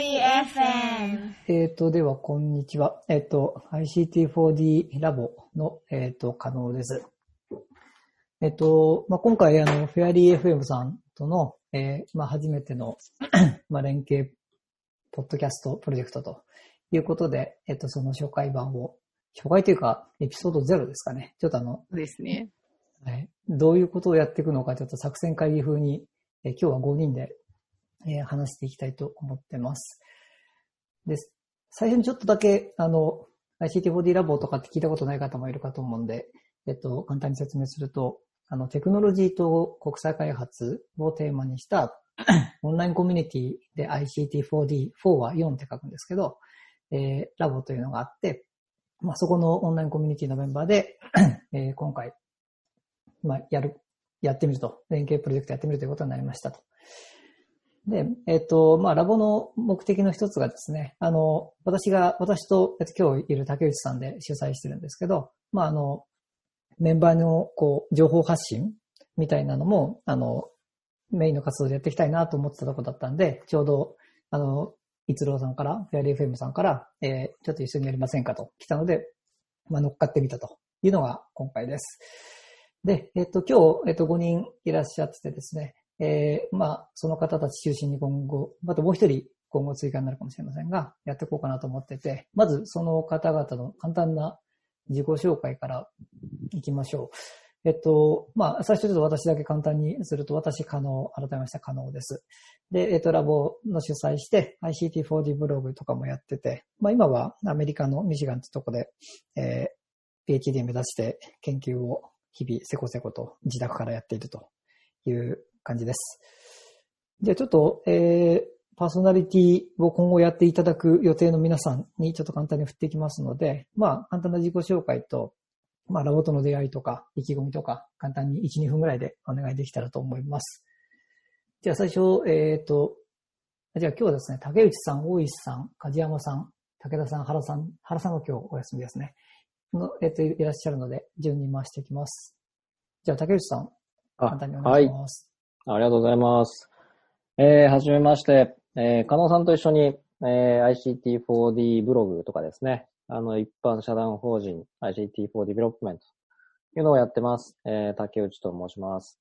FM。えっ、と、では、こんにちは。えっ、と、ICT4D ラボの、えっ、と、可能です。えっ、と、まあ、今回、あの、フェアリー FM さんとの、えーまあ、初めての、まあ、連携、ポッドキャストプロジェクトということで、えっ、と、その紹介版を、紹介というか、エピソード0ですかね。ちょっとあの、そうですね。はい、どういうことをやっていくのか、ちょっと作戦会議風に、えー今日は5人で、えー話していきたいと思ってます。です、最初にちょっとだけ、あの、ICT4D ラボとかって聞いたことない方もいるかと思うんで、えっと、簡単に説明すると、あの、テクノロジーと国際開発をテーマにした オンラインコミュニティで ICT4D、4は4って書くんですけど、えーラボというのがあって、まあ、そこのオンラインコミュニティのメンバーで、えー今回、まあ、やる、やってみると、連携プロジェクトやってみるということになりましたと。で、えっ、と、まあ、ラボの目的の一つがですね、あの、私が、私と、えっと、今日いる竹内さんで主催してるんですけど、まあ、あの、メンバーの、こう、情報発信みたいなのも、あの、メインの活動でやっていきたいなと思ってたとこだったんで、ちょうど、あの、逸郎さんから、フェアリー FM さんから、えーちょっと一緒にやりませんかと来たので、まあ、乗っかってみたというのが今回です。で、えっ、と、今日、えっ、と、5人いらっしゃっててですね、えーまあ、その方たち中心に今後、またもう一人今後追加になるかもしれませんが、やっていこうかなと思ってて、まずその方々の簡単な自己紹介からいきましょう。えっと、まあ、最初ちょっと私だけ簡単にすると、私、可能、改めまして可能です。で、えっと、ラボの主催して、ICT4D ブログとかもやってて、まあ、今はアメリカのミシガンってとこで、えー PhD 目指して研究を日々せこせこと自宅からやっているという感じです。じゃあちょっと、えー、パーソナリティを今後やっていただく予定の皆さんにちょっと簡単に振っていきますので、まあ、簡単な自己紹介と、まあ、ラボとの出会いとか、意気込みとか、簡単に1、2分ぐらいでお願いできたらと思います。じゃあ最初、えっ、と、じゃあ今日はですね、竹内さん、大石さん、梶山さん、武田さん、原さん、原さんが今日お休みですね。の、えっ、と、いらっしゃるので、順に回していきます。じゃあ竹内さん、あ簡単におはい願いし。ます。ありがとうございます。えー、はじめまして、えー、加納さんと一緒に、えー、ICT4D ブログとかですね、あの、一般社団法人 ICT4 ディベロップメントというのをやってます。えー、竹内と申します。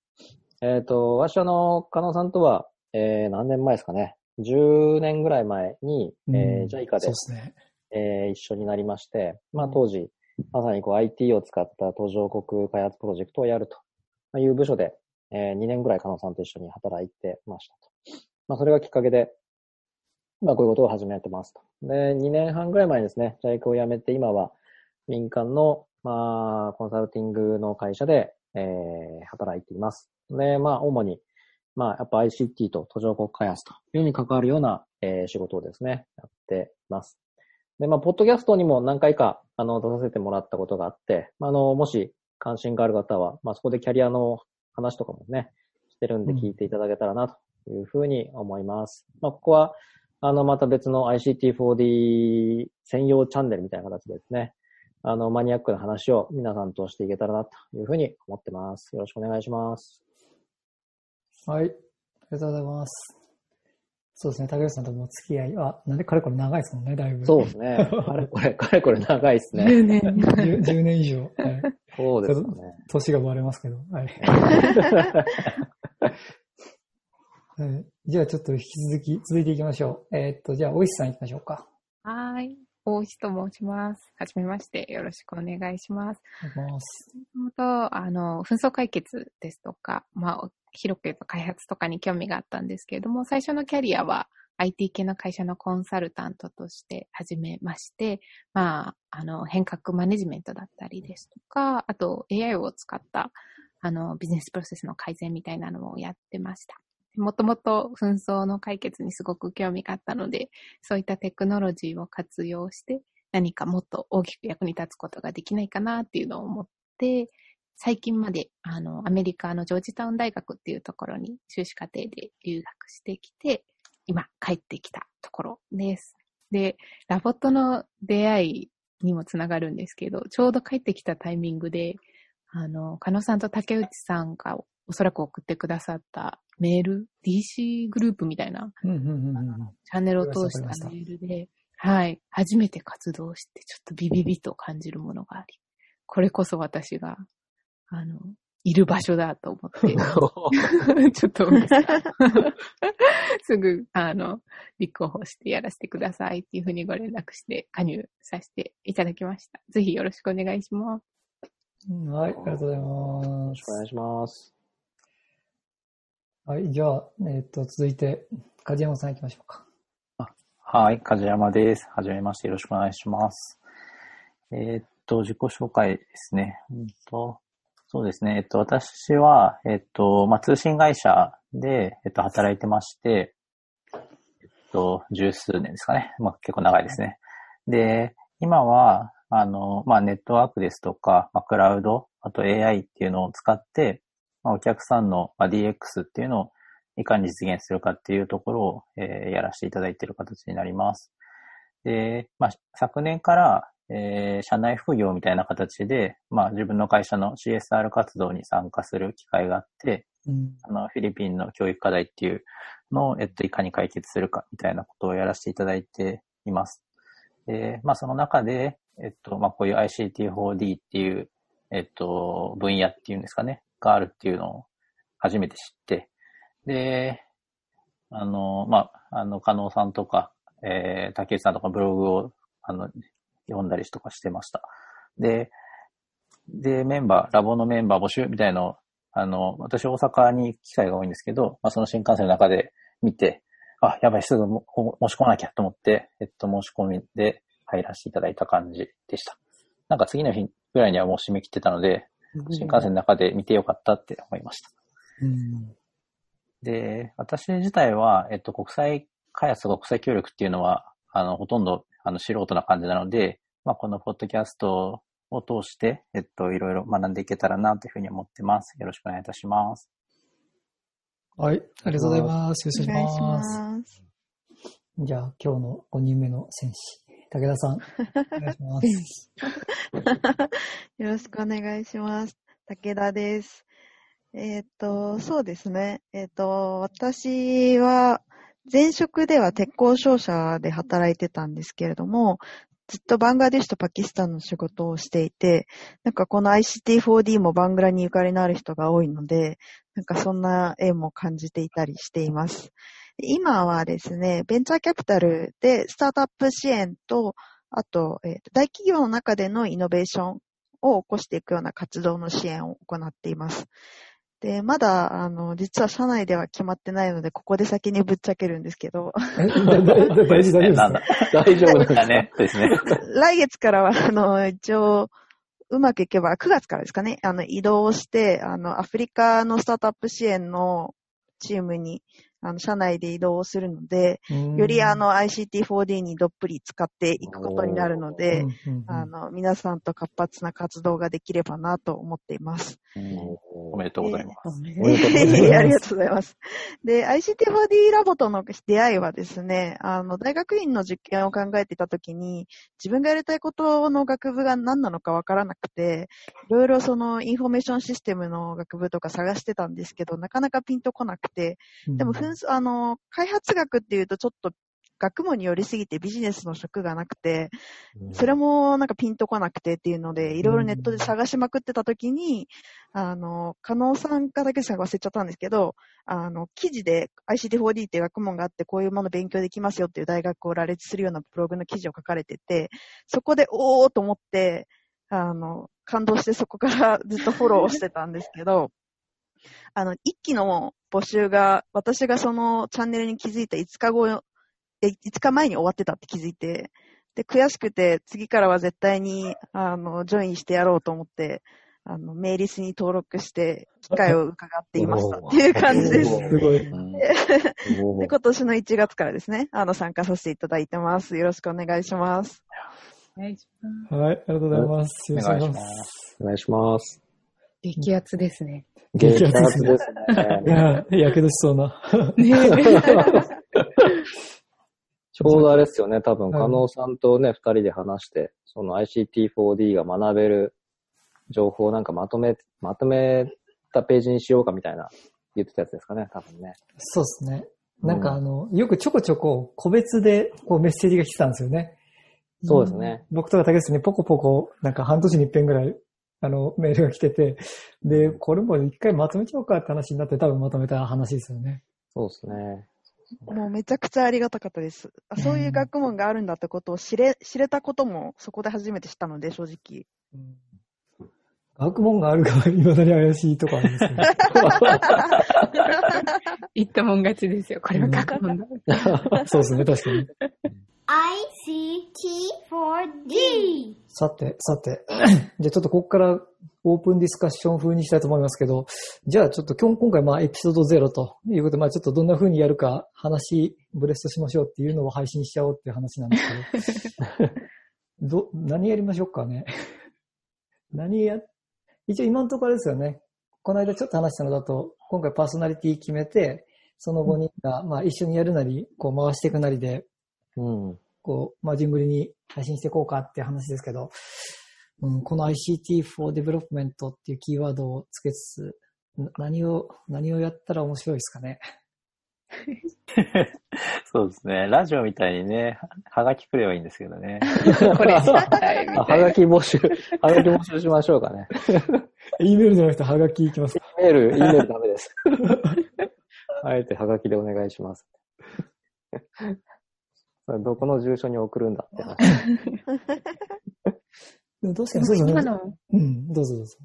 えっ、と、私あの、加納さんとは、えー、何年前ですかね。10年ぐらい前に、えー、JICA でで、すね。えー一緒になりまして、まあ当時、まさにこう IT を使った途上国開発プロジェクトをやるという部署で、え2年ぐらい加納さんと一緒に働いてましたと。まあそれがきっかけで、まあこういうことを始めてますと。で、2年半ぐらい前にですね、ジャイクを辞めて今は民間の、まあコンサルティングの会社で、えー働いています。で、まあ主に、まあやっぱ ICT と途上国開発というに関わるような、えー仕事をですね、やっています。で、まあ、ポッドキャストにも何回か、あの、出させてもらったことがあって、まあ、あの、もし関心がある方は、まあ、そこでキャリアの話とかもね、してるんで聞いていただけたらな、というふうに思います。まあ、ここは、あの、また別の ICT4D 専用チャンネルみたいな形でですね、あの、マニアックな話を皆さんとしていけたらな、というふうに思ってます。よろしくお願いします。はい。ありがとうございます。そうですね、竹内さんともお付き合いは、なんでかれこれ長いですもんね、だいぶ。そうですね。かれこれ、かれこれ長いですね。10年。10, 10年以上。はい。そうですね。年がバレますけど。はい。はいじゃあちょっと引き続き、続いていきましょう。えーっと、じゃあ、大石さん行きましょうか。はーい。大石と申します。はじめまして。よろしくお願いします。お願いします。もともと、あの、紛争解決ですとか、まあ、広く言うと開発とかに興味があったんですけれども、最初のキャリアは IT 系の会社のコンサルタントとして始めまして、まあ、あの、変革マネジメントだったりですとか、あと AI を使った、あの、ビジネスプロセスの改善みたいなのをやってました。もともと紛争の解決にすごく興味があったので、そういったテクノロジーを活用して、何かもっと大きく役に立つことができないかなっていうのを思って、最近まで、あの、アメリカのジョージタウン大学っていうところに修士課程で留学してきて、今帰ってきたところです。で、ラボとの出会いにもつながるんですけど、ちょうど帰ってきたタイミングで、あの、加納さんと竹内さんがおそらく送ってくださったメール、DC グループみたいな。チャンネルを通したメールで、はい、初めて活動して、ちょっとビビビと感じるものがあり、これこそ私が、あの、いる場所だと思って、ちょっと、すぐ、あの、立候補してやらせてくださいっていうふうにご連絡して加入させていただきました。ぜひよろしくお願いします。うんはい、ありがとうございよろますしくお。願いします。はい、じゃあ、えっ、と、続いて、梶山さん行きましょうか。はい、梶山です。はじめまして、よろしくお願いします。えーっと、自己紹介ですね。うんとそうですね。えっと、私は、えっと、まあ、通信会社で、えっと、働いてまして、えっと、十数年ですかね。まあ、結構長いですね。で、今は、あの、まあ、ネットワークですとか、まあ、クラウド、あと AI っていうのを使って、まあ、お客さんの、まあ、DX っていうのをいかに実現するかっていうところを、えーやらせていただいている形になります。で、まあ、昨年から、えー社内副業みたいな形で、まあ、自分の会社の CSR 活動に参加する機会があって、うん。あの、フィリピンの教育課題っていうのを、えっと、いかに解決するかみたいなことをやらせていただいています。で、まあ、その中で、えっと、まあ、こういう ICT4D っていう、えっと、分野っていうんですかね、があるっていうのを初めて知って、で、あの、まあ、あの、加納さんとか、えー、竹内さんとかブログを、あの、読んだりとかしてました。で、で、メンバー、ラボのメンバー募集みたいのをあの、私大阪に行く機会が多いんですけど、まあ、その新幹線の中で見て、あ、やばい、すぐも申し込まなきゃと思って、えっと、申し込みで入らせていただいた感じでした。なんか次の日ぐらいにはもう締め切ってたので、新幹線の中で見てよかったって思いました。うん。で、私自体は、えっと、国際開発とか国際協力っていうのは、あの、ほとんど、あの、素人な感じなので、まあ、このポッドキャストを通して、えっと、いろいろ学んでいけたらなというふうに思ってます。よろしくお願いいたします。はい、ありがとうございます。よろしくお願いします。ます。じゃあ、今日の5人目の戦士、武田さん、お願いします。よろしくお願いします。武田です。えっ、と、そうですね。えっ、と、私は、前職では鉄鋼商社で働いてたんですけれども、ずっとバングラデシュとパキスタンの仕事をしていて、なんかこの ICT4D もバングラにゆかりのある人が多いので、なんかそんな縁も感じていたりしています。今はですね、ベンチャーキャピタルでスタートアップ支援と、あと、えーと大企業の中でのイノベーションを起こしていくような活動の支援を行っています。で、まだ、あの、実は社内では決まってないので、ここで先にぶっちゃけるんですけど、え、だだだ大事、大丈夫ですなんかだ。大丈夫ですだね。ですね。来月からは、あの、一応、うまくいけば、9月からですかね、あの、移動して、あの、アフリカのスタートアップ支援のチームに、あの、社内で移動をするので、よりあ、の ICT4D にどっぷり浸かっていくことになるので、あの、皆さんと活発な活動ができればなと思っています。おめでとうございます。ありがとうございます。で、ICT4D ラボとの出会いはですね、あの、大学院の実験を考えていたときに、自分がやりたいことの学部が何なのかわからなくて、いろいろその information system の学部とか探してたんですけど、なかなかピンとこなくて、でも、紛争あの、開発学っていうとちょっと学問によりすぎてビジネスの職がなくて、それもなんかピンとこなくてっていうので、いろいろネットで探しまくってた時に、あの、加納さんか竹内さんか忘れちゃったんですけど、あの、記事で ICT4D っていう学問があって、こういうもの勉強できますよっていう大学を羅列するようなブログの記事を書かれてて、そこでおーと思って、あの、感動してそこからずっとフォローをしてたんですけど、あの、一期の募集が、私がそのチャンネルに気づいた5日後、え、5日前に終わってたって気づいて、で、悔しくて、次からは絶対に、あの、ジョインしてやろうと思って、あの、メイリスに登録して、機会を伺っていましたっていう感じです。すごい。うんで、今年の1月からですね、あの、参加させていただいてます。よろしくお願いします。お願いしますはい、ありがとうございます。およろしくお願いしま。す。お願いします。激アツですね。激アツですいね。や、やけどしそうな。ね ちょうどあれですよね、多分、うん加納さんとね、二人で話して、その ICT4D が学べる情報をなんかまとめ、まとめったページにしようかみたいな言ってたやつですかね、多分ね。そうですね。なんかあの、よくちょこちょこ個別でこうメッセージが来てたんですよね。そうですね。僕とか竹内にポコポコ、なんか半年に一遍ぐらい、あの、メールが来てて、で、これも一回まとめちゃおうかって話になって多分まとめた話ですよね。そうですね。もうめちゃくちゃありがたかったです。あそういう学問があるんだってことを知れ、知れたこともそこで初めて知ったので、正直。学問があるかは未だに怪しいとこあるんですけど。言ったもん勝ちですよ。これは学問だ。そうですね、確かに。ICT4D さて、さて。じゃあちょっとここからオープンディスカッション風にしたいと思いますけど、じゃあちょっと今今回まあエピソード0ということで、まあちょっとどんな風にやるか話、ブレストしましょうっていうのを配信しちゃおうっていう話なんですけど、ど、何やりましょうかね。何や、一応今のところですよね。この間ちょっと話したのだと、今回パーソナリティ決めて、その5人が、まあ一緒にやるなり、こう回していくなりで、うん。こう、まあ、順繰りに配信していこうかっていう話ですけど、うん、この ICT for Development っていうキーワードをつけつつ、な何を、何をやったら面白いですかね？そうですね。ラジオみたいにね、はがきくればいいんですけどね。これ絶対みあたいな。はがき募集、はがき募集しましょうかね。E メールじゃなくてハガキいきます。メール、E メールダメです。あえてはがきでお願いします。それどこの住所に送るんだって話。どうしてもそうですね。今のうん、どうぞどうぞ。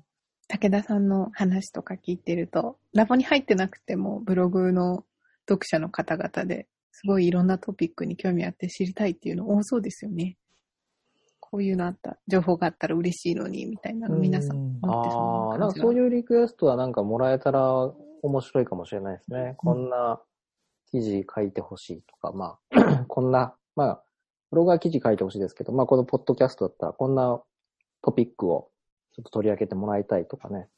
武田さんの話とか聞いてると、ラボに入ってなくてもブログの読者の方々ですごいいろんなトピックに興味あって知りたいっていうの多そうですよね。こういうのあった、情報があったら嬉しいのに、みたいなの皆さんうん思ってああ、そうな感じがなんかそういうリクエストはなんかもらえたら面白いかもしれないですね。こんな記事書いてほしいとか、まあ、こんな、まあ、ブログは記事書いてほしいですけど、まあこのポッドキャストだったらこんなトピックをちょっと取り上げてもらいたいとかね。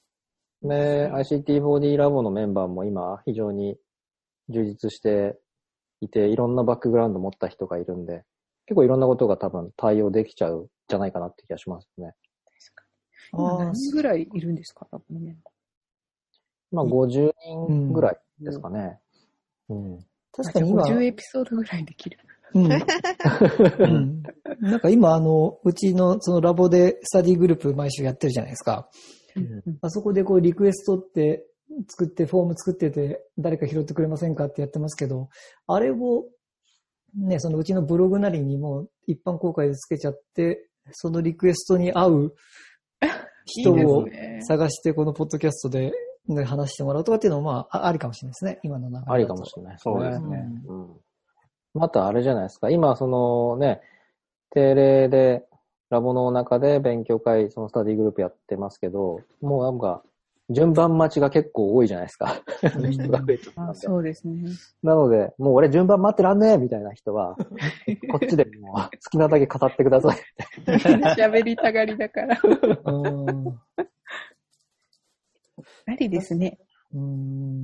で、ICT4D ラボのメンバーも今非常に充実していて、いろんなバックグラウンド持った人がいるんで、結構いろんなことが多分対応できちゃうんじゃないかなって気がしますね。今あー何人ぐらいいるんですかラボのメンバまあ50人ぐらいですかね。うん。ー。確かに今、50エピソードぐらいできる。うん。うんなんか今、あの、うちのそのラボでスタディグループ毎週やってるじゃないですか。うんあそこでこうリクエストって作って、フォーム作ってて、誰か拾ってくれませんかってやってますけど、あれを、ね、そのうちのブログなりにも一般公開でつけちゃって、そのリクエストに合う人を探して、このポッドキャストでね話してもらうとかっていうのも、まあ、あありかもしれないですね、今の流れだと。ありかもしれないですね。そうですね。うん。またあれじゃないですか。今、そのね、定例で、ラボの中で勉強会、そのスタディグループやってますけど、もうなんか、順番待ちが結構多いじゃないですか。うん 人が増えちゃったんあで。そうですね。なので、もう俺順番待ってらんねえみたいな人は、こっちでもう好きなだけ語ってください。喋りたがりだから。うんありですね。うん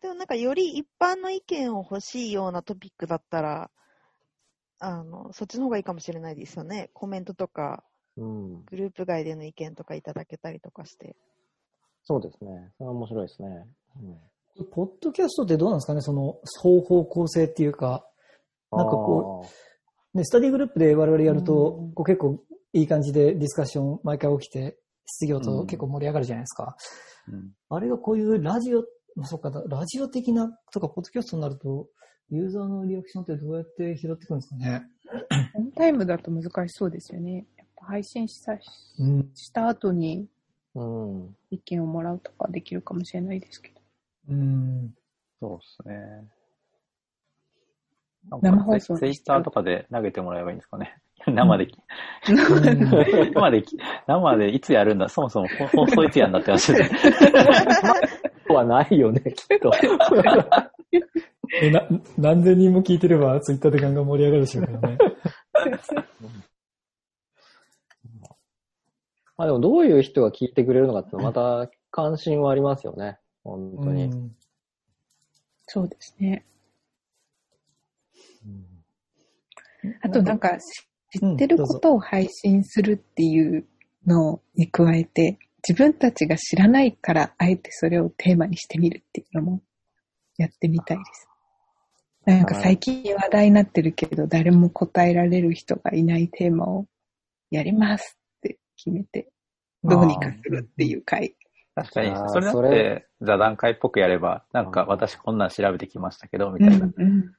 でもなんかより一般の意見を欲しいようなトピックだったら、あの、そっちの方がいいかもしれないですよね。コメントとか、うん。グループ外での意見とかいただけたりとかして。そうですね。それは面白いですね。うん、ポッドキャストってどうなんですかね？その双方向性っていうか、なんかこね、スタディグループで我々やると、うんこう結構いい感じでディスカッション毎回起きて、質疑応答うん結構盛り上がるじゃないですか。うんあれがこういうラジオ、まあ、そっか、ラジオ的なとか、ポッドキャストになると、ユーザーのリアクションってどうやって拾ってくるんですかね。オンタイムだと難しそうですよね。やっぱ配信したうん。した後にうん。意見をもらうとかできるかもしれないですけど。うん。そうですね。生放送ツイッターとかで投げてもらえばいいんですかね。生で、生で、生でいつやるんだ？そもそも 放送いつやんだって話で。はないよね、きっと。えな何千人も聞いてれば、ツイッターでガンガン盛り上がるでしょうからね。まあでもどういう人が聞いてくれるのかっていうのはまた関心はありますよね。本当に。うんそうですね。うんあとなんか知ってることを配信するっていうのに加えて、自分たちが知らないから、あえてそれをテーマにしてみるっていうのもやってみたいです。なんか最近話題になってるけど、誰も答えられる人がいないテーマをやりますって決めて、どうにかするっていう回。確かにそれだっそれて座談会っぽくやれば、なんか私こんなん調べてきましたけど、みたいな。うん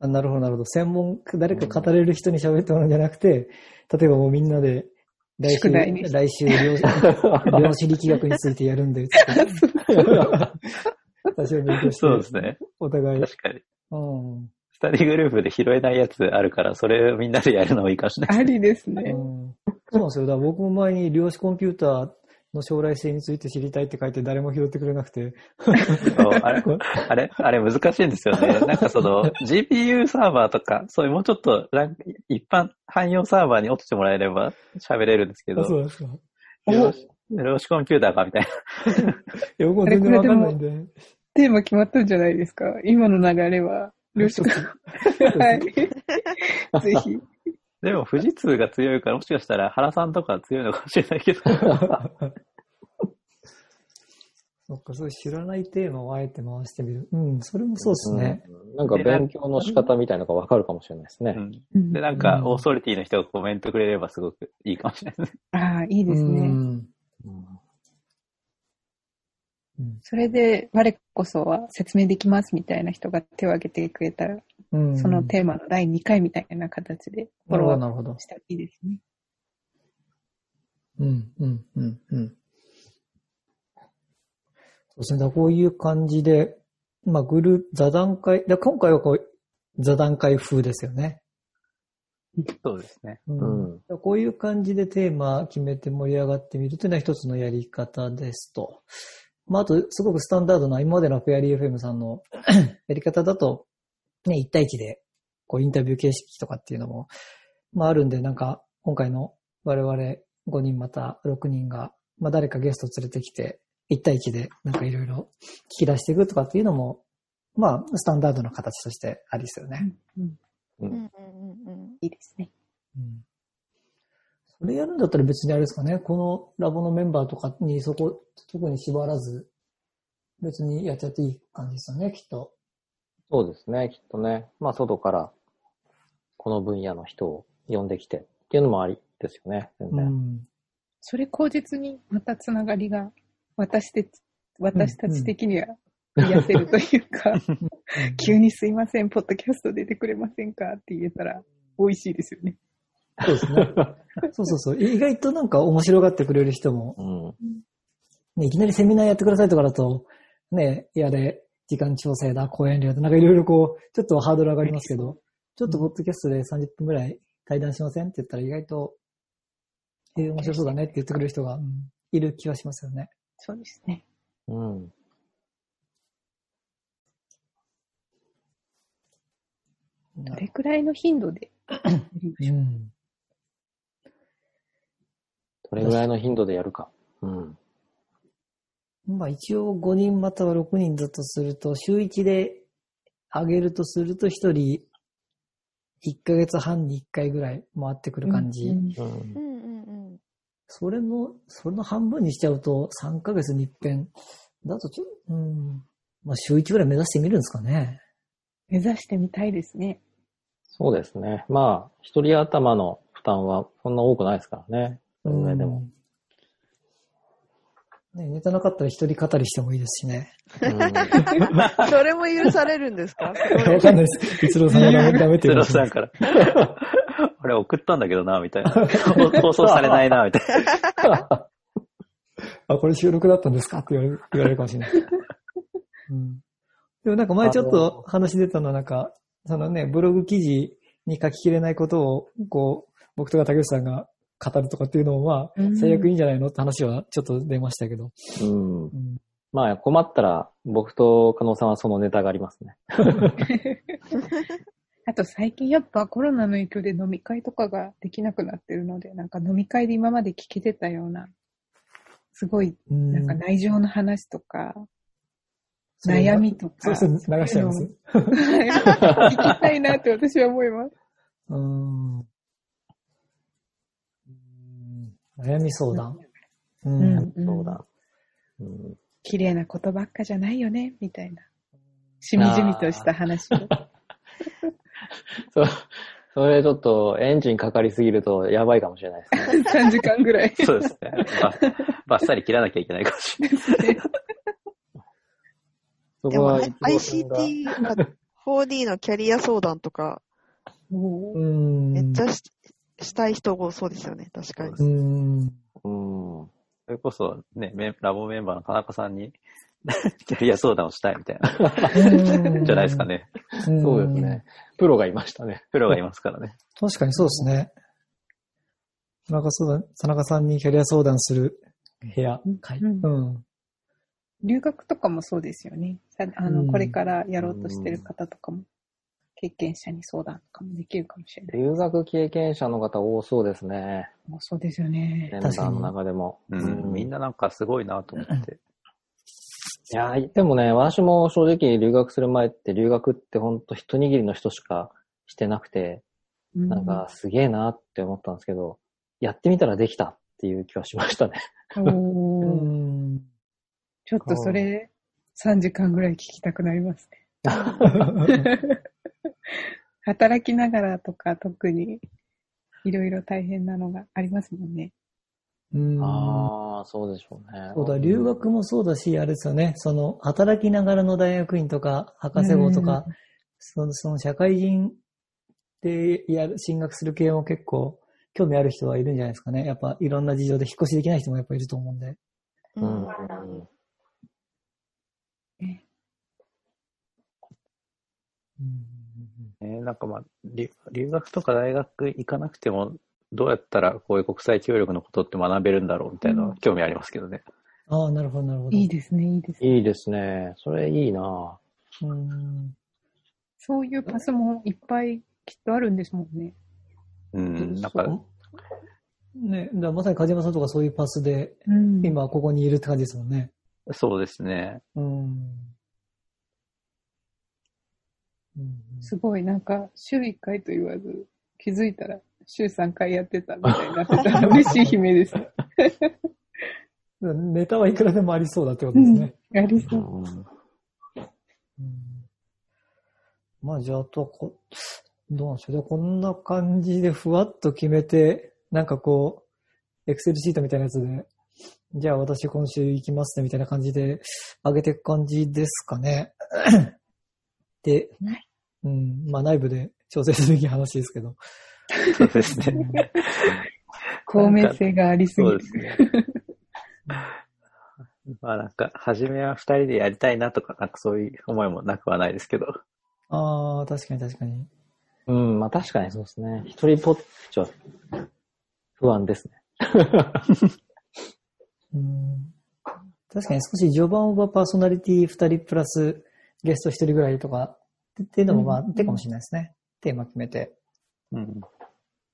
あなるほど、なるほど。専門、誰か語れる人に喋ってもらうんじゃなくて、例えばもうみんなで、来週、来週量子、量子力学についてやるんで、つって。私は勉強して、そうですね。お互い。確かに。うん。二人グループで拾えないやつあるから、それをみんなでやるのもいいかもしれないありですうね。んそうなんですよ。だから僕も前に量子コンピューターの将来性について知りたいって書いて誰も拾ってくれなくて。あれ、あれ、あれ難しいんですよね。なんかその GPU サーバーとか、そういうもうちょっとラン一般汎用サーバーに落ちてもらえれば喋れるんですけどあ、そうですか。量子量子コンピューターかみたいな。いや、僕も全然わかんないんで。テーマ決まったんじゃないですか今の流れは、量子化。はい。ぜひ。でも富士通が強いから、もしかしたら原さんとか強いのかもしれないけど。そっか、そういう知らないテーマをあえて回してみる。うん、それもそうですね。うんなんか勉強の仕方みたいなのがわかるかもしれないですね。うんで、なんかう、んオーソリティの人がコメントくれればすごくいいかもしれないですね。ああ、いいですうそれで、我こそは説明できますみたいな人が手を挙げてくれたら、うん。そのテーマの第2回みたいな形でフォなるほど、ローアなるほどップ。したらいいですね。うん、うん、うん、うん。そうですね。こういう感じで、まあ、グルー、座談会、だ今回はこう、座談会風ですよね。そうですね。ううんこういう感じでテーマ決めて盛り上がってみるというのは一つのやり方ですと。まあ、あと、すごくスタンダードな今までのフェアリー FM さんの やり方だと、ね、1対1で、こう、インタビュー形式とかっていうのも、まあ、あるんで、なんか、今回の我々5人また6人が、まあ、誰かゲスト連れてきて、1対1でなんかいろいろ聞き出していくとかっていうのも、まあ、スタンダードな形としてありですよね。うんううんんうんうんいいですね。うんそれやるんだったら別にあれですかね、このラボのメンバーとかにそこ、特に縛らず、別にやっちゃっていい感じですよね、きっと。そうですね、きっとね。まあ、外からこの分野の人を呼んできてっていうのもありですよね、全う然。ん。それ口実にまたつながりが、私たち、私たち的には癒せるというか、急にすいません、ポッドキャスト出てくれませんかって言えたら美味しいですよね。そうですね。そうそうそう。意外となんか面白がってくれる人も、うん。ね、いきなりセミナーやってくださいとかだと、ね、やれ、時間調整だ、講演料だ、なんかいろいろこう、ちょっとハードル上がりますけど、ちょっとポッドキャストで30分ぐらい対談しませんって言ったら意外と、えー面白そうだねって言ってくれる人が、うんいる気はしますよね。そうですね。うん。どれくらいの頻度でやりましょう？うん。どれぐらいの頻度でやるか。うん。まあ一応5人または6人だとすると、週1で上げるとすると1人1ヶ月半に1回ぐらい回ってくる感じ。うんうんうんうんうんそれの、それの半分にしちゃうと3ヶ月に一遍。だとちょ、うん。まあ週1ぐらい目指してみるんですかね。目指してみたいですね。そうですね。まあ、一人頭の負担はそんな多くないですからね。それぐらいでも。うん。ね、ネタなかったら一人語りしてもいいですしね。うんそれも許されるんですか？わかんないです。一郎さんがダメダメってゼ言うさんから。あれ送ったんだけどな、みたいな。放送されないな、みたいな。あ、これ収録だったんですか？って言われる言われるかもしれない。うん、でもなんか前ちょっと話出たのはなんか、そのね、ブログ記事に書ききれないことを、こう、僕とか竹内さんが語るとかっていうのもまあ、うん最悪いいんじゃないのって話はちょっと出ましたけど。うん。うんまあ、困ったら、僕と加納さんはそのネタがありますね。あと最近やっぱコロナの影響で飲み会とかができなくなってるので、なんか飲み会で今まで聞けてたような、すごい、うんなんか内情の話とか、悩みとか。そうですね、流しちゃいます。は い聞きたいなって私は思います。うん。うん悩み相談。ううんうだ。うん綺麗なことばっかじゃないよね、みたいな。しみじみとした話を。そう。それちょっとエンジンかかりすぎるとやばいかもしれないですね。3時間ぐらい。そうですね。ばばっさり切らなきゃいけないかもしれない。そでも、こは、いつもさんが ICT、4D のキャリア相談とか、うん。めっちゃししたい人多そうですよね、確かに。うん。うん。それこそね、ラボメンバーの田中さんに、キャリア相談をしたいみたいな、じゃないですかね。うんそうですね。。プロがいましたね。プロがいますからね。確かにそうですね。田中相談、田中さんにキャリア相談する部屋。会うんうん。留学とかもそうですよね。さあの、うんこれからやろうとしてる方とかも、経験者に相談とかもできるかもしれない。留学経験者の方多そうですね。もうそうですよね。メンバーの中でも。うん、みんななんかすごいなと思って。いやー、でもね、私も正直留学する前って留学ってほんと一握りの人しかしてなくて、うんなんかすげえなって思ったんですけど、やってみたらできたっていう気はしましたね。おうーん。ちょっとそれ、3時間ぐらい聞きたくなりますね。働きながらとか特にいろいろ大変なのがありますもんね。うんああ、そうでしょうね。そうだ、留学もそうだし、あれですよね、その、働きながらの大学院とか、博士号とか、その、その社会人でやる、進学する系も結構、興味ある人はいるんじゃないですかね。やっぱ、いろんな事情で引っ越しできない人もやっぱいると思うんで。うん。うんね、なんかまあ留、留学とか大学行かなくても、どうやったらこういう国際協力のことって学べるんだろうみたいなのは興味ありますけどね。ああ、なるほど、なるほど。いいですね、いいですね。いいですね。それいいなうん。そういうパスもいっぱいきっとあるんですもんね。うん、なんか、ね、だからまさに梶山さんとかそういうパスで、うん今ここにいるって感じですもんね。そうですね。うん。うんすごい、なんか、週1回と言わず、気づいたら週3回やってたみたいになってたら 嬉しい悲鳴です。ネタはいくらでもありそうだってことですね。ありそう。うんうんまあじゃあ、あとはこ、どうなんでしょう。こんな感じでふわっと決めて、なんかこう、エクセルシートみたいなやつで、じゃあ私今週行きますねみたいな感じで上げていく感じですかね。で、うん、まあ内部で調整すべき話ですけど。そうですね。公明性がありすぎるそうで。すね。まあなんか、初めは二人でやりたいなとか、なんかそういう思いもなくはないですけど。ああ、確かに確かに。うん、まあ確かにそうですね。一人ぽっちは不安ですね。うん確かに少し序盤はパーソナリティ2人プラスゲスト1人ぐらいとかっていうのもまあうん手かもしれないですね。テーマ決めて。うん。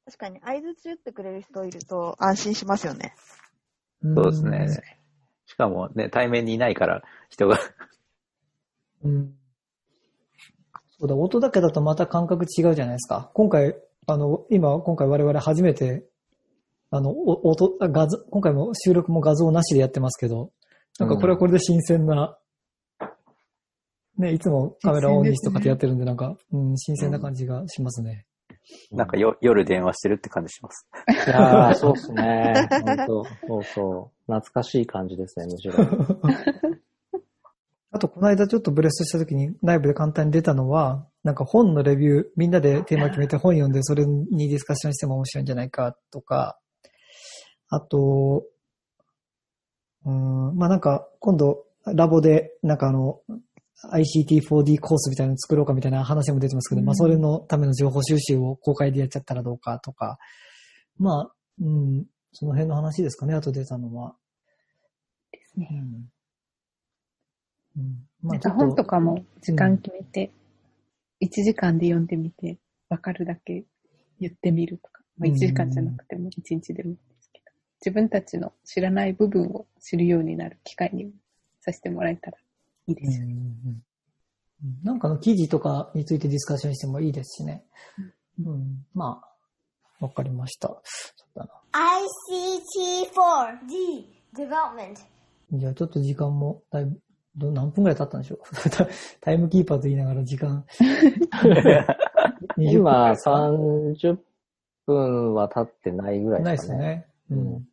確かに、合図中ってくれる人いると安心しますよね。そうですね。しかもね、対面にいないから、人が。うん。そうだ、音だけだとまた感覚違うじゃないですか。今回、あの、今、今回我々初めて、あの、お音、あ画像、今回も収録も画像なしでやってますけど、なんかこれはこれで新鮮な、ね、いつもカメラオンにしてとかってやってるんで、なんか、うん、新鮮な感じがしますね。なんかよ夜電話してるって感じします。いやー、そうっすね。本当そうそう。懐かしい感じですね、むしろ。あと、この間ちょっとブレストした時に内部で簡単に出たのは、なんか本のレビュー、みんなでテーマ決めて本読んでそれにディスカッションしても面白いんじゃないかとか、あと、うん、まあなんか今度ラボでなんかあの ICT4D コースみたいなの作ろうかみたいな話も出てますけど、まあそれのための情報収集を公開でやっちゃったらどうかとか、まあ、うん、その辺の話ですかね、あと出たのは。ですね。うん。うん。まあ本とかも時間決めて、1時間で読んでみて、わかるだけ言ってみるとか、まあ、1時間じゃなくても1日でもいいですけど、自分たちの知らない部分を知るようになる機会にさせてもらえたらいいですよね。うんうんうんなんかの記事とかについてディスカッションしてもいいですしね。うん、まあ、わかりました。そうだな。ICT4D development. じゃあちょっと時間もだいぶ、ど何分くらい経ったんでしょう？タ タイムキーパーと言いながら時間。20今、30分は経ってないぐらいないでかね。ですすね。ううんん。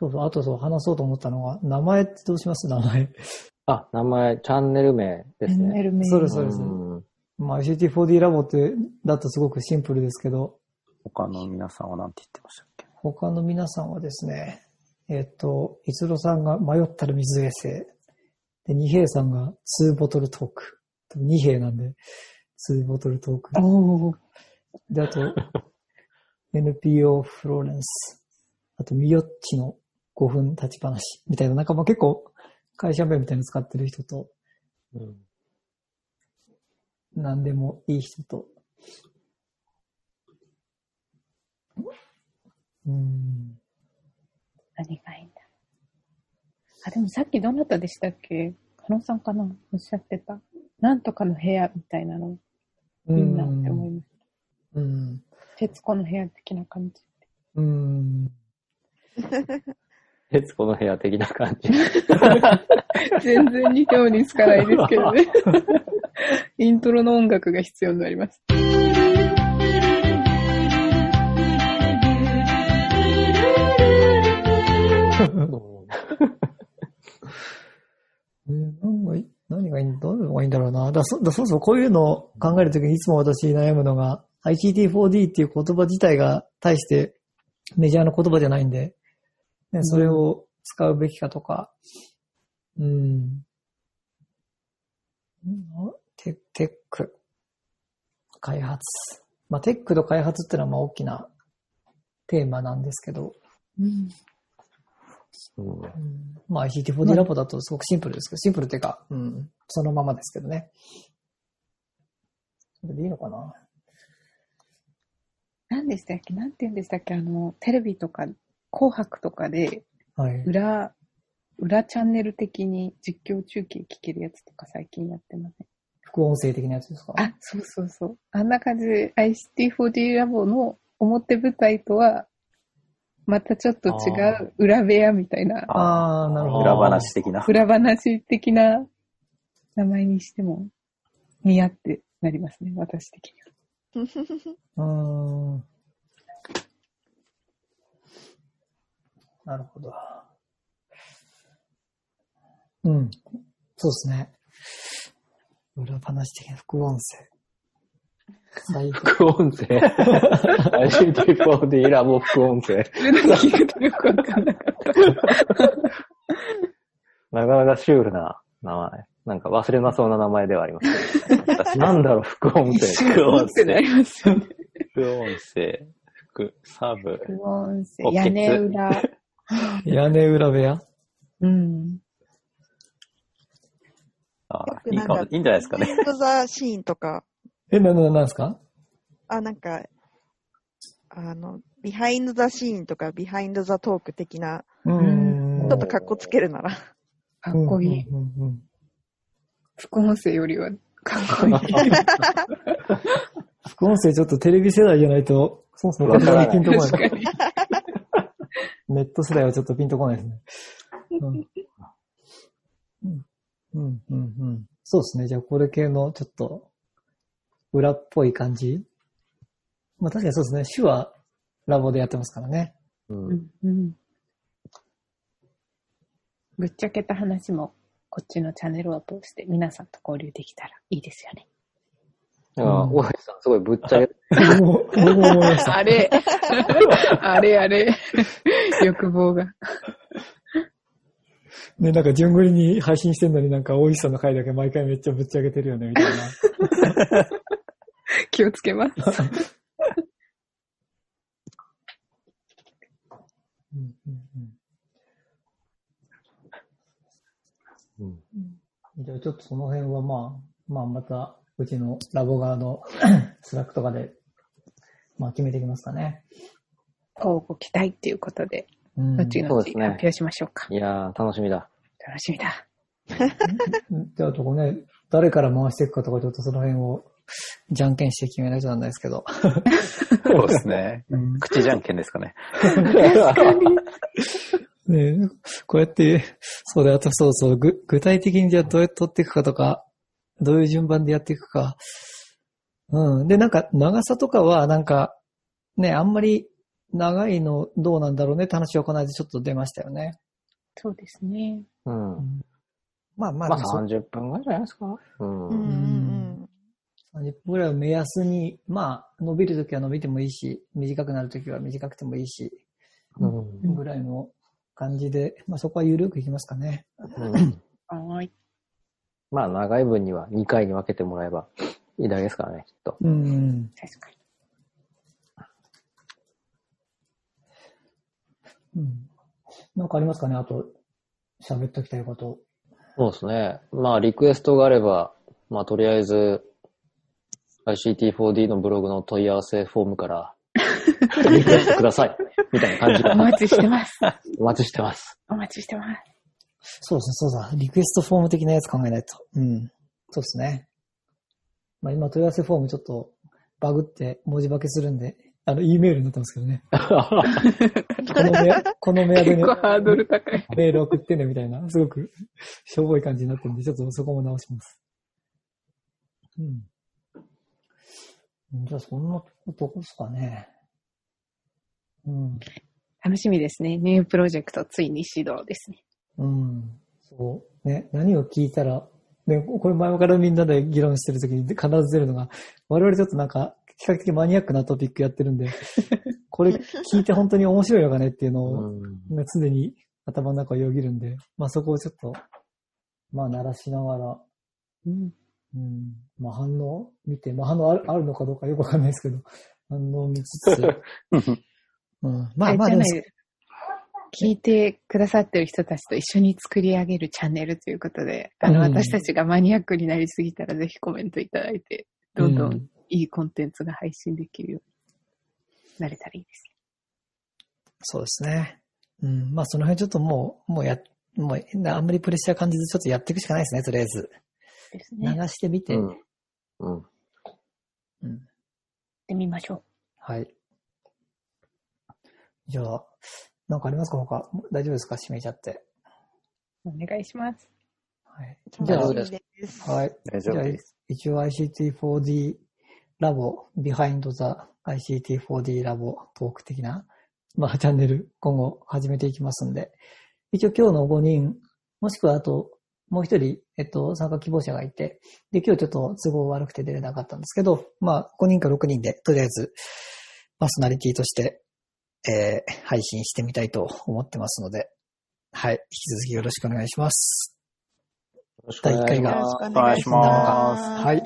そうそう、あとそう話そうと思ったのが、名前ってどうします？名前。あ、名前、チャンネル名ですね。メルメールそうですそうですんまあ ICT4D ラボって、だとすごくシンプルですけど、他の皆さんは何て言ってましたっけ？他の皆さんはですね、えっ、と、いつろさんが迷ったら水衛星。で、二平さんが2ボトルトーク。二平なんで、2ボトルトーク。おーで、あと、NPO フローレンス。あと、ミヨッチの5分立ち話。みたいな、なんかもう結構、会社名みたいなの使ってる人と、うん何でもいい人と。うん。何がいいんだあ、でもさっきどなたでしたっけ？加納さんかな？おっしゃってた。なんとかの部屋みたいなの、いいなって思いましうん。た。徹子の部屋的な感じ。うん。徹子の部屋的な感じ。全然似ても似つかないですけどね。イントロの音楽が必要になります。えー何がいい何がいいんだどういうのがいいんだろうな。だそだそうそう、こういうのを考えるときにいつも私悩むのが、ICT4D っていう言葉自体が大してメジャーの言葉じゃないんで、ね、それを使うべきかとか、うん。うん。テテック、開発。まあ、テックと開発っていうのはまあ大きなテーマなんですけど、うん。うんうん。まあ ICT4D ラボだとすごくシンプルですけど、シンプルっていうか、うん、そのままですけどね。それでいいのかな？何でしたっけ？なんて言うんでしたっけ？あの、テレビとか、紅白とかで、はい。裏、裏チャンネル的に実況中継聞けるやつとか最近やってません？副音声的なやつですか？あ、そうそうそう。あんな感じで ICT4D ラボの表舞台とは、またちょっと違う裏部屋みたいな、ああ、なるほど。裏話的な。裏話的な名前にしても似合ってなりますね、私的には。うーん。なるほど。うん。そうですね。裏話的な副音声。最後。副音声。ICT4D ラボ副音声。それだけ聞くとよくわかんなかった。なかなかシュールな名前。なんか忘れなそうな名前ではありますけど。なんだろう、副音声。副音声。りますよね。副音声。副、サブ。副音声、お屋根裏。屋根裏部屋？うん。あいいかも、いいんじゃないですかね。 Be hind the scene とか、え、な、な、なんですか？あ、なんか、あの、 behind the scene とか、 behind the talk 的な、うーんちょっと格好つけるなら。かっこいい。うんうんうん副音声よりはかっこいい。副音声ちょっとテレビ世代じゃないと、そもそも言葉にピンとこない。確かに。ネット世代はちょっとピンとこないですね。うん。うん、うん、うん。うんそうですね。じゃあこれ系のちょっと裏っぽい感じ。まあ確かにそうですね。手話ラボでやってますからね。うんうんうんぶっちゃけた話も、こっちのチャンネルを通して皆さんと交流できたらいいですよね。いや大橋さん、すごいぶっちゃけ、僕も、僕も思いました。あれ あれあれ欲望が。ね、なんか順繰りに配信してんのになんか大石さんの回だけ毎回めっちゃぶっちゃけてるよね、みたいな。気をつけます。うんうんうんうんじゃあちょっとその辺はまあ、まあまたうちのラボ側の スラックとかで、まあ決めていきますかね。乞うご期待っていうことで、うん後々発そうですね表しましょうか。いやー、楽しみだ。楽しみだ。じゃあとこね、誰から回していくかとかちょっとその辺をじゃんけんして決めないとなんないですけど。そうですね。うん口じゃんけんですかね。ねこうやって、そうだ、あとそうそう、ぐ具体的にじゃあどうやって取っていくかとか、どういう順番でやっていくか。うん。で、なんか、長さとかは、なんか、ね、あんまり長いのどうなんだろうねって話はこの間ちょっと出ましたよね。そうですね。うん。まあまあ、まあでもそ30分ぐらいじゃないですか？うん。うんうん30分ぐらいを目安に、まあ、伸びるときは伸びてもいいし、短くなるときは短くてもいいし、うんぐらいの感じで、まあそこは緩くいきますかね。うんはーい。まあ、長い分には2回に分けてもらえばいいだけですからね、きっと。うん。確かに。うん。なんかありますかねあと、喋っときたいこと。そうですね。まあ、リクエストがあれば、まあ、とりあえず、ICT4D のブログの問い合わせフォームから、リクエストください。みたいな感じでお待ちしてます。お待ちしてます。お待ちしてます。そうですね、そうだ。リクエストフォーム的なやつ考えないと。うん。そうですね。まあ今問い合わせフォームちょっとバグって文字化けするんで、あの、E メールになってますけどね。このメアこのメアド ハードル高い。メール送ってねみたいな、すごくしょぼい感じになってるんで、ちょっとそこも直します。うん。じゃあそんなとこですかね。うん。楽しみですね。ニュープロジェクトついに始動ですね。うん。そう。ね、何を聞いたら、ね、これ前からみんなで議論してるときに必ず出るのが、我々ちょっとなんか、比較的マニアックなトピックやってるんで、これ聞いて本当に面白いのかねっていうのを、うんね常に頭の中をよぎるんで、まあそこをちょっと、まあ鳴らしながら、うん。うん、まあ反応見て、まあ反応あるあるのかどうかよくわかんないですけど、反応を見つつ、うん、まあまあでも聞いてくださってる人たちと一緒に作り上げるチャンネルということで、あの、うん私たちがマニアックになりすぎたらぜひコメントいただいて、どんどうんんいいコンテンツが配信できるようになれたらいいですそうですね。うん。まあ、その辺ちょっともう、もうや、もう、あんまりプレッシャー感じず、ちょっとやっていくしかないですね、とりあえず。ね。です流ね。してみて。うん。うん。うん。でみましょはい。じゃあ、なんかありますか？他大丈夫ですか？閉めちゃって。う。お願いします。はい。じゃあ、大丈夫ですです。はい。大じゃあ、一応 ICT4D ラボ、Behind the ICT4D ラボトーク的な、まあ、チャンネル、今後始めていきますんで、一応今日の5人、もしくはあと、もう一人、えっと、参加希望者がいて、で、今日ちょっと都合悪くて出れなかったんですけど、まあ、5人か6人で、とりあえず、パーソナリティとして、えー配信してみたいと思ってますので、はい、引き続きよろしくお願いします。よろしくお願いし第一回がます。よろしくお願いします。はい。